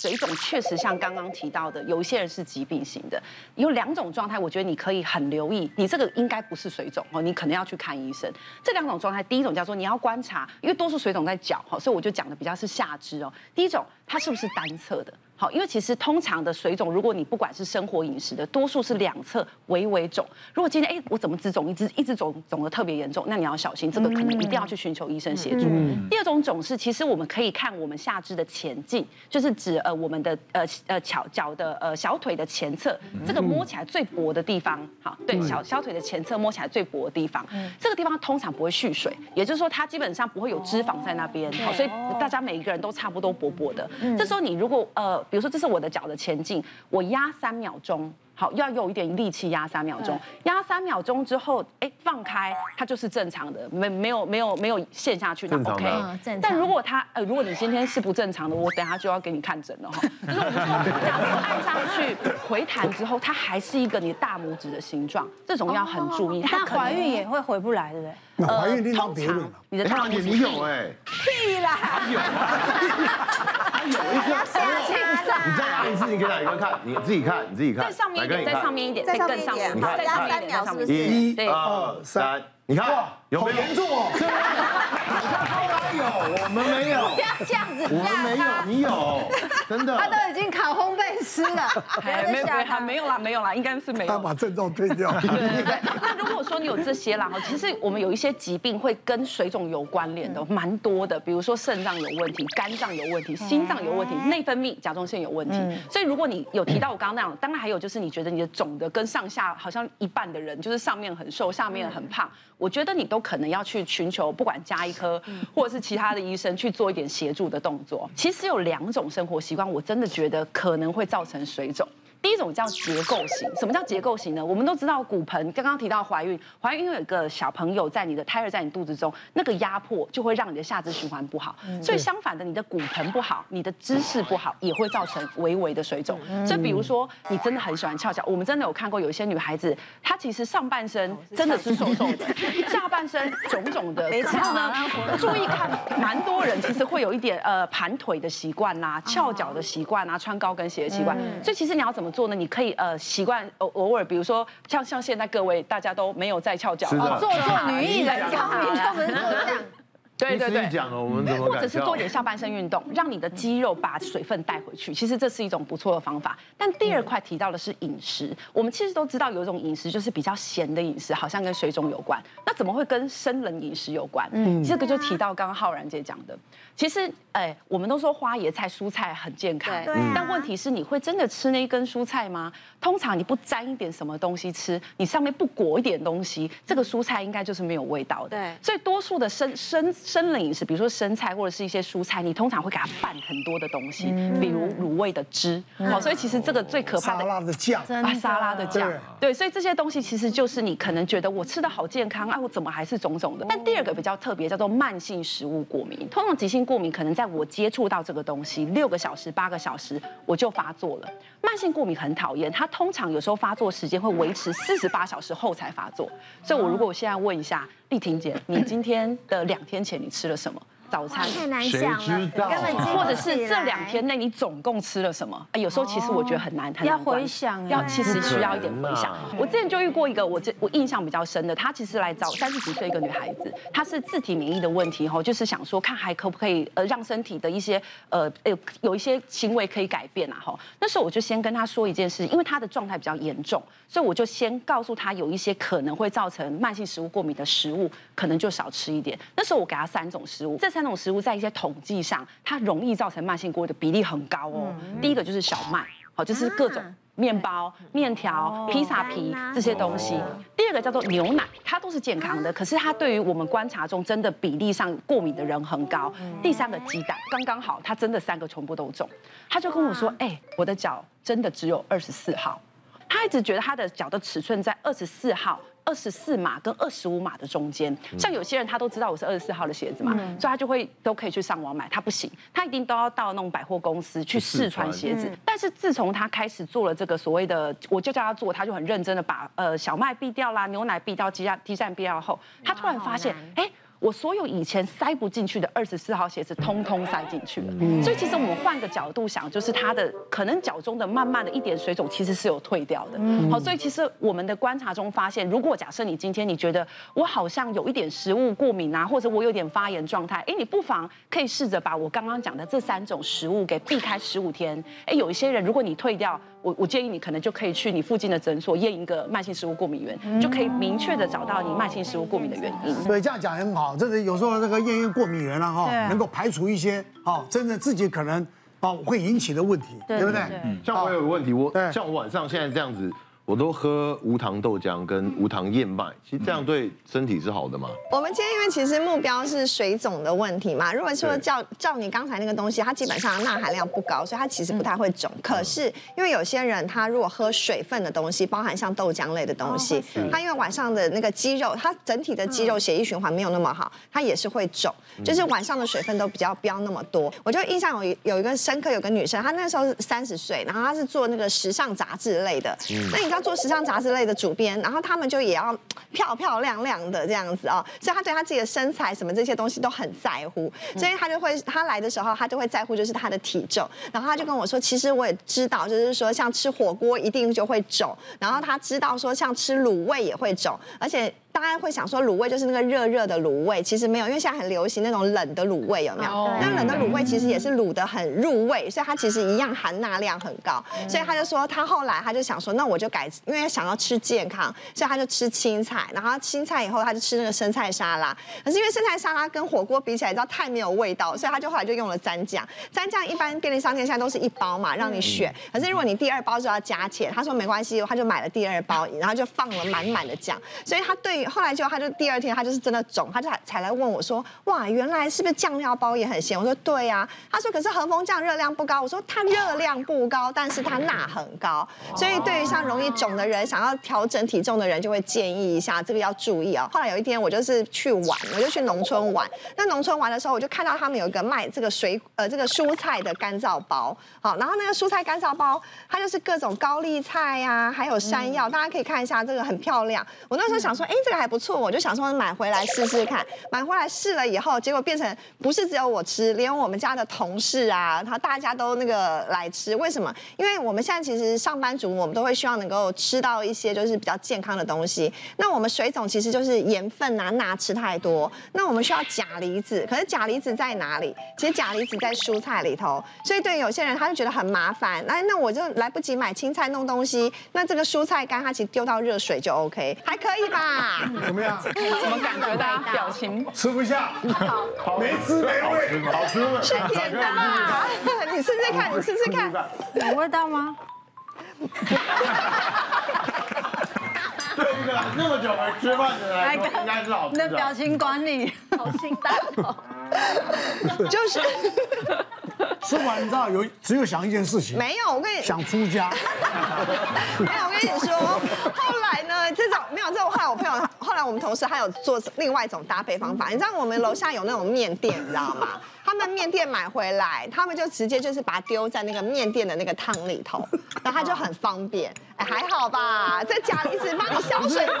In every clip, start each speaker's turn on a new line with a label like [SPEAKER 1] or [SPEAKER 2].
[SPEAKER 1] 水肿确实像刚刚提到的，有一些人是疾病型的，有两种状态，我觉得你可以很留意，你这个应该不是水肿哦，你可能要去看医生。这两种状态，第一种叫做你要观察，因为多数水肿在脚哈，所以我就讲的比较是下肢哦。第一种，它是不是单侧的？好，因为其实通常的水肿，如果你不管是生活饮食的，多数是两侧微微肿。如果今天哎，我怎么只肿一只，一直肿肿的特别严重，那你要小心，这个可能一定要去寻求医生协助。嗯、第二种肿是，其实我们可以看我们下肢的前径，就是指呃我们的呃呃脚脚的呃小腿的前侧，这个摸起来最薄的地方，好，对，小小腿的前侧摸起来最薄的地方，这个地方通常不会蓄水，也就是说它基本上不会有脂肪在那边，好，所以大家每一个人都差不多薄薄的。这时候你如果呃。比如说，这是我的脚的前进，我压三秒钟，好，要有一点力气压三秒钟，压三秒钟之后，哎，放开，它就是正常的，没没有没有没有陷下去的，OK。但如果它呃，如果你今天是不正常的，我等下就要给你看诊了哈。就是我们说，假如按上去回弹之后，它还是一个你大拇指的形状，这种要很注意。
[SPEAKER 2] 它怀孕也会回不来，对不对？
[SPEAKER 3] 怀孕通常
[SPEAKER 1] 你的大拇指
[SPEAKER 4] 你有哎，
[SPEAKER 2] 屁啦，
[SPEAKER 4] 有啊，有一个。你再压一次，你给哪一个看？你自己看，你自己看。
[SPEAKER 1] 在上面一点，在上面一点，再更上面。好，压三秒，是不是？
[SPEAKER 4] 一、二、三，你看，有没有？
[SPEAKER 3] 严重哦！他有，我们没有。
[SPEAKER 2] 这样子，
[SPEAKER 4] 我们没有，你有，真的。
[SPEAKER 2] 他都已经烤烘焙师了，
[SPEAKER 1] 还 没有，还没有啦，没有啦，应该是没有。
[SPEAKER 3] 他把症状推掉。
[SPEAKER 1] 对对对。那如果说你有这些啦，哈，其实我们有一些疾病会跟水肿有关联的，蛮多的。比如说肾脏有问题，肝脏有问题，心脏有问题，内分泌、甲状腺有问题。所以如果你有提到我刚刚那样，当然还有就是你觉得你的肿的跟上下好像一半的人，就是上面很瘦，下面很胖，我觉得你都可能要去寻求不管加一颗或者是其他的医生去做一点协协助的动作。其实有两种生活习惯，我真的觉得可能会造成水肿。第一种叫结构型，什么叫结构型呢？我们都知道骨盆，刚刚提到怀孕，怀孕因为有个小朋友在你的胎儿在你肚子中，那个压迫就会让你的下肢循环不好。所以相反的，你的骨盆不好，你的姿势不好，也会造成微微的水肿。所以比如说，你真的很喜欢翘脚，我们真的有看过有一些女孩子，她其实上半身真的是瘦瘦的，下半身肿肿的。然后呢，注意看，蛮多人其实会有一点呃盘腿的习惯啦，翘脚的习惯啊，穿高跟鞋的习惯。所以其实你要怎么做呢？你可以呃习惯偶偶尔，比如说像像现在各位大家都没有在翘脚，
[SPEAKER 2] 做做女艺人，教明教人这样。
[SPEAKER 1] 对对对，
[SPEAKER 4] 讲了我们怎么，
[SPEAKER 1] 或者是做点下半身运动，让你的肌肉把水分带回去。其实这是一种不错的方法。但第二块提到的是饮食，我们其实都知道有一种饮食就是比较咸的饮食，好像跟水肿有关。那怎么会跟生冷饮食有关？嗯，这个就提到刚刚浩然姐讲的。其实，哎，我们都说花椰菜、蔬菜很健康，对。但问题是，你会真的吃那一根蔬菜吗？通常你不沾一点什么东西吃，你上面不裹一点东西，这个蔬菜应该就是没有味道的。对。所以多数的生生。生冷饮食，比如说生菜或者是一些蔬菜，你通常会给它拌很多的东西，比如卤味的汁。好，所以其实这个最可怕的
[SPEAKER 3] 沙拉的酱，
[SPEAKER 1] 啊，沙拉的酱，对，所以这些东西其实就是你可能觉得我吃的好健康，哎，我怎么还是肿肿的？但第二个比较特别，叫做慢性食物过敏。通常急性过敏可能在我接触到这个东西六个小时、八个小时我就发作了。慢性过敏很讨厌，它通常有时候发作时间会维持四十八小时后才发作。所以我如果我现在问一下。丽婷姐，你今天的两天前你吃了什么？早餐
[SPEAKER 2] 太难想
[SPEAKER 4] 知道？
[SPEAKER 1] 或者是这两天内你总共吃了什么？哎，有时候其实我觉得很难，很难
[SPEAKER 2] 要回想，
[SPEAKER 1] 要其实需要一点回想。我之前就遇过一个我这我印象比较深的，她其实来找三十几岁一个女孩子，她是自体免疫的问题哈，就是想说看还可不可以呃让身体的一些呃有有一些行为可以改变啊哈。那时候我就先跟她说一件事，因为她的状态比较严重，所以我就先告诉她有一些可能会造成慢性食物过敏的食物，可能就少吃一点。那时候我给她三种食物，这三种食物在一些统计上，它容易造成慢性过敏的比例很高哦。第一个就是小麦，好，就是各种面包、面条、披萨皮这些东西。第二个叫做牛奶，它都是健康的，可是它对于我们观察中真的比例上过敏的人很高。第三个鸡蛋，刚刚好，它真的三个全部都中。他就跟我说：“哎，我的脚真的只有二十四号。”他一直觉得他的脚的尺寸在二十四号。二十四码跟二十五码的中间，像有些人他都知道我是二十四号的鞋子嘛，所以他就会都可以去上网买。他不行，他一定都要到那种百货公司去试穿鞋子。但是自从他开始做了这个所谓的，我就叫他做，他就很认真的把呃小麦避掉啦，牛奶避掉，鸡蛋鸡蛋避掉后，他突然发现，哎。我所有以前塞不进去的二十四号鞋子，通通塞进去了。所以其实我们换个角度想，就是它的可能脚中的慢慢的一点水肿，其实是有退掉的。好，所以其实我们的观察中发现，如果假设你今天你觉得我好像有一点食物过敏啊，或者我有点发炎状态，哎，你不妨可以试着把我刚刚讲的这三种食物给避开十五天。哎，有一些人，如果你退掉，我我建议你可能就可以去你附近的诊所验一个慢性食物过敏原，就可以明确的找到你慢性食物过敏的原因。
[SPEAKER 3] 对，这样讲很好，真的有时候这个验验过敏源了哈，能够排除一些哈，真的自己可能哦会引起的问题，对不对？
[SPEAKER 4] 嗯，像我有个问题，我像我晚上现在这样子。我都喝无糖豆浆跟无糖燕麦，其实这样对身体是好的吗？
[SPEAKER 5] 我们今天因为其实目标是水肿的问题嘛，如果说照照你刚才那个东西，它基本上钠含量不高，所以它其实不太会肿。可是因为有些人他如果喝水分的东西，包含像豆浆类的东西，他因为晚上的那个肌肉，他整体的肌肉血液循环没有那么好，他也是会肿，就是晚上的水分都比较飙那么多。我就印象有有一个深刻，有个女生，她那时候是三十岁，然后她是做那个时尚杂志类的，那你知道？做时尚杂志类的主编，然后他们就也要漂漂亮亮的这样子哦，所以他对他自己的身材什么这些东西都很在乎，所以他就会他来的时候他就会在乎就是他的体重，然后他就跟我说，其实我也知道，就是说像吃火锅一定就会肿，然后他知道说像吃卤味也会肿，而且。大家会想说卤味就是那个热热的卤味，其实没有，因为现在很流行那种冷的卤味，有没有？那冷的卤味其实也是卤得很入味，所以它其实一样含钠量很高。所以他就说，他后来他就想说，那我就改，因为想要吃健康，所以他就吃青菜，然后青菜以后他就吃那个生菜沙拉。可是因为生菜沙拉跟火锅比起来，你知道太没有味道，所以他就后来就用了蘸酱。蘸酱一般便利商店现在都是一包嘛，让你选。可是如果你第二包就要加钱，他说没关系，他就买了第二包，然后就放了满满的酱。所以他对后来就他就第。二天他就是真的肿，他就才来问我说：“哇，原来是不是酱料包也很咸？”我说：“对呀。”他说：“可是和风酱热量不高。”我说：“它热量不高，但是它钠很高，所以对于像容易肿的人，想要调整体重的人，就会建议一下这个要注意哦。”后来有一天我就是去玩，我就去农村玩。那农村玩的时候，我就看到他们有一个卖这个水呃这个蔬菜的干燥包，好，然后那个蔬菜干燥包，它就是各种高丽菜呀，还有山药，大家可以看一下，这个很漂亮。我那时候想说，哎，这个还不错，我就想。说买回来试试看，买回来试了以后，结果变成不是只有我吃，连我们家的同事啊，他大家都那个来吃。为什么？因为我们现在其实上班族，我们都会希望能够吃到一些就是比较健康的东西。那我们水肿其实就是盐分啊、钠吃太多。那我们需要钾离子，可是钾离子在哪里？其实钾离子在蔬菜里头。所以对有些人，他就觉得很麻烦。哎，那我就来不及买青菜弄东西，那这个蔬菜干它其实丢到热水就 OK，还可以吧？
[SPEAKER 3] 怎么样？
[SPEAKER 1] 怎么感觉大家表情？
[SPEAKER 3] 吃不下，好，没滋没味，好吃吗？
[SPEAKER 5] 是甜的，你试试看，你试试看，
[SPEAKER 2] 有味道吗？
[SPEAKER 4] 对一个那么久没吃饭的人应该是好吃的。
[SPEAKER 2] 你的表情管理。好清淡哦，
[SPEAKER 5] 就是。
[SPEAKER 3] 吃完你知道有只有想一件事情，
[SPEAKER 5] 没有我跟你
[SPEAKER 3] 想出家，
[SPEAKER 5] 没有我跟你说，后来呢这种没有这种，后来我朋友后来我们同事还有做另外一种搭配方法，你知道我们楼下有那种面店，你知道吗？他们面店买回来，他们就直接就是把它丢在那个面店的那个汤里头，然后它就很方便。哎，还好吧，这钾离子帮你消水肿。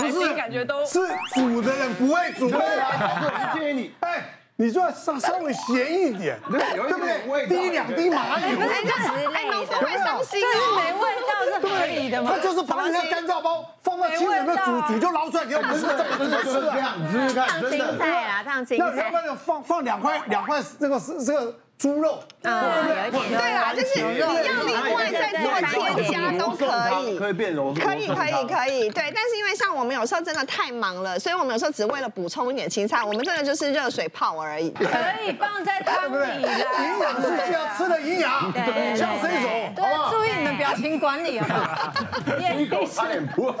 [SPEAKER 3] 不是，感觉都是煮的人不会煮。对啊，建议你，哎，你就要稍稍微咸一点，对不对？滴两滴麻油。
[SPEAKER 5] 哎，这哎，农夫会伤心
[SPEAKER 2] 哦。没味道是可以的吗？
[SPEAKER 3] 他就是把那个干燥包放到清水里面煮，煮就捞出来给我们吃。这个真的是这样，你试试看，真的。
[SPEAKER 2] 烫青菜啊，烫青菜。
[SPEAKER 3] 那要不然放放两块两块这个是这个。猪肉，
[SPEAKER 5] 嗯，对啦，就是你要另外再做添加都可以，
[SPEAKER 4] 可以变柔，
[SPEAKER 5] 可以可以可以，对。但是因为像我们有时候真的太忙了，所以我们有时候只为了补充一点青菜，我们真的就是热水泡而已。
[SPEAKER 2] 可以放在汤里啦，
[SPEAKER 3] 营养是需要吃的营养，对，像这种，
[SPEAKER 2] 对，注意你的表情管理啊。
[SPEAKER 4] 一口差点破。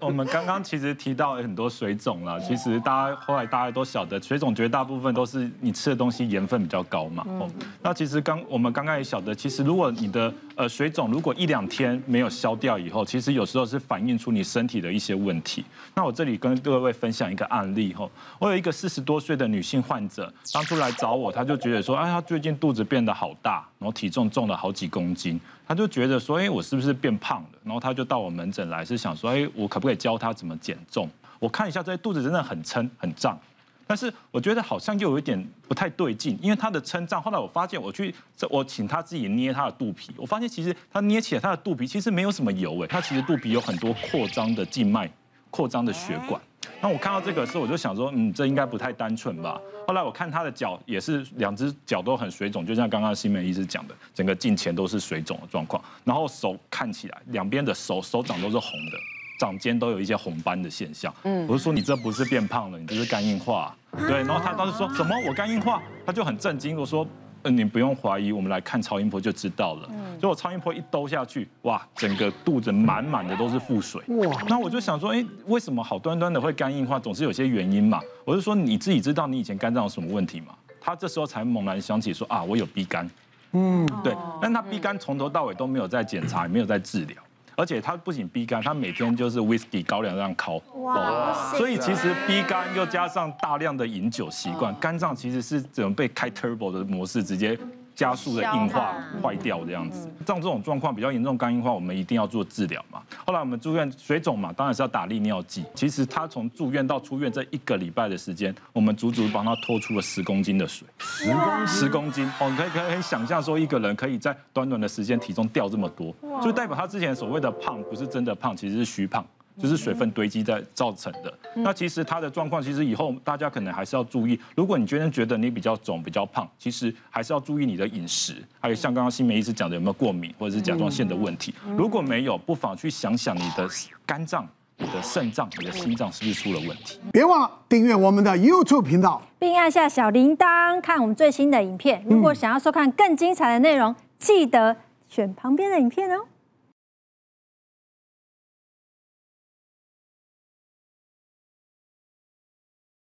[SPEAKER 6] 我们刚刚其实提到很多水肿了，其实大家后来大家都晓得，水肿绝大部分都是你吃的东西盐分。比较高嘛，哦，那其实刚我们刚刚也晓得，其实如果你的呃水肿如果一两天没有消掉以后，其实有时候是反映出你身体的一些问题。那我这里跟各位分享一个案例哈，我有一个四十多岁的女性患者，当初来找我，她就觉得说，哎，她最近肚子变得好大，然后体重重了好几公斤，他就觉得说，哎，我是不是变胖了？然后他就到我门诊来，是想说，哎，我可不可以教他怎么减重？我看一下这肚子真的很撑很胀，但是我觉得好像又有一点不太对劲，因为他的撑胀，后来我发现我去我请他自己捏他的肚皮，我发现其实他捏起来他的肚皮其实没有什么油哎，他其实肚皮有很多扩张的静脉、扩张的血管。那我看到这个时候，我就想说，嗯，这应该不太单纯吧。后来我看他的脚也是两只脚都很水肿，就像刚刚新梅医师讲的，整个颈前都是水肿的状况。然后手看起来两边的手手掌都是红的，掌间都有一些红斑的现象。嗯，我就说你这不是变胖了，你这是肝硬化。对，然后他当时说什么我肝硬化，他就很震惊，我说。你不用怀疑，我们来看超音波就知道了。结果超音波一兜下去，哇，整个肚子满满的都是腹水。哇！那我就想说，哎，为什么好端端的会肝硬化？总是有些原因嘛。我就说你自己知道你以前肝脏有什么问题吗？他这时候才猛然想起说啊，我有 B 肝。嗯，对。但他 B 肝从头到尾都没有在检查，也没有在治疗。而且他不仅逼肝，他每天就是 whisky 高粱这样烤，哇！所以其实逼肝又加上大量的饮酒习惯，肝脏其实是怎么被开 turbo 的模式直接。加速的硬化坏掉这样子，像这种状况比较严重肝硬化，我们一定要做治疗嘛。后来我们住院水肿嘛，当然是要打利尿剂。其实他从住院到出院这一个礼拜的时间，我们足足帮他拖出了十公斤的水，十公十公斤。哦，你可以可以想象说一个人可以在短短的时间体重掉这么多，就代表他之前所谓的胖不是真的胖，其实是虚胖。就是水分堆积在造成的。那其实它的状况，其实以后大家可能还是要注意。如果你觉得觉得你比较肿、比较胖，其实还是要注意你的饮食，还有像刚刚新梅医师讲的有没有过敏或者是甲状腺的问题。如果没有，不妨去想想你的肝脏、你的肾脏、你的心脏是不是出了问题。
[SPEAKER 3] 别忘了订阅我们的 YouTube 频道，
[SPEAKER 7] 并按下小铃铛看我们最新的影片。如果想要收看更精彩的内容，记得选旁边的影片哦。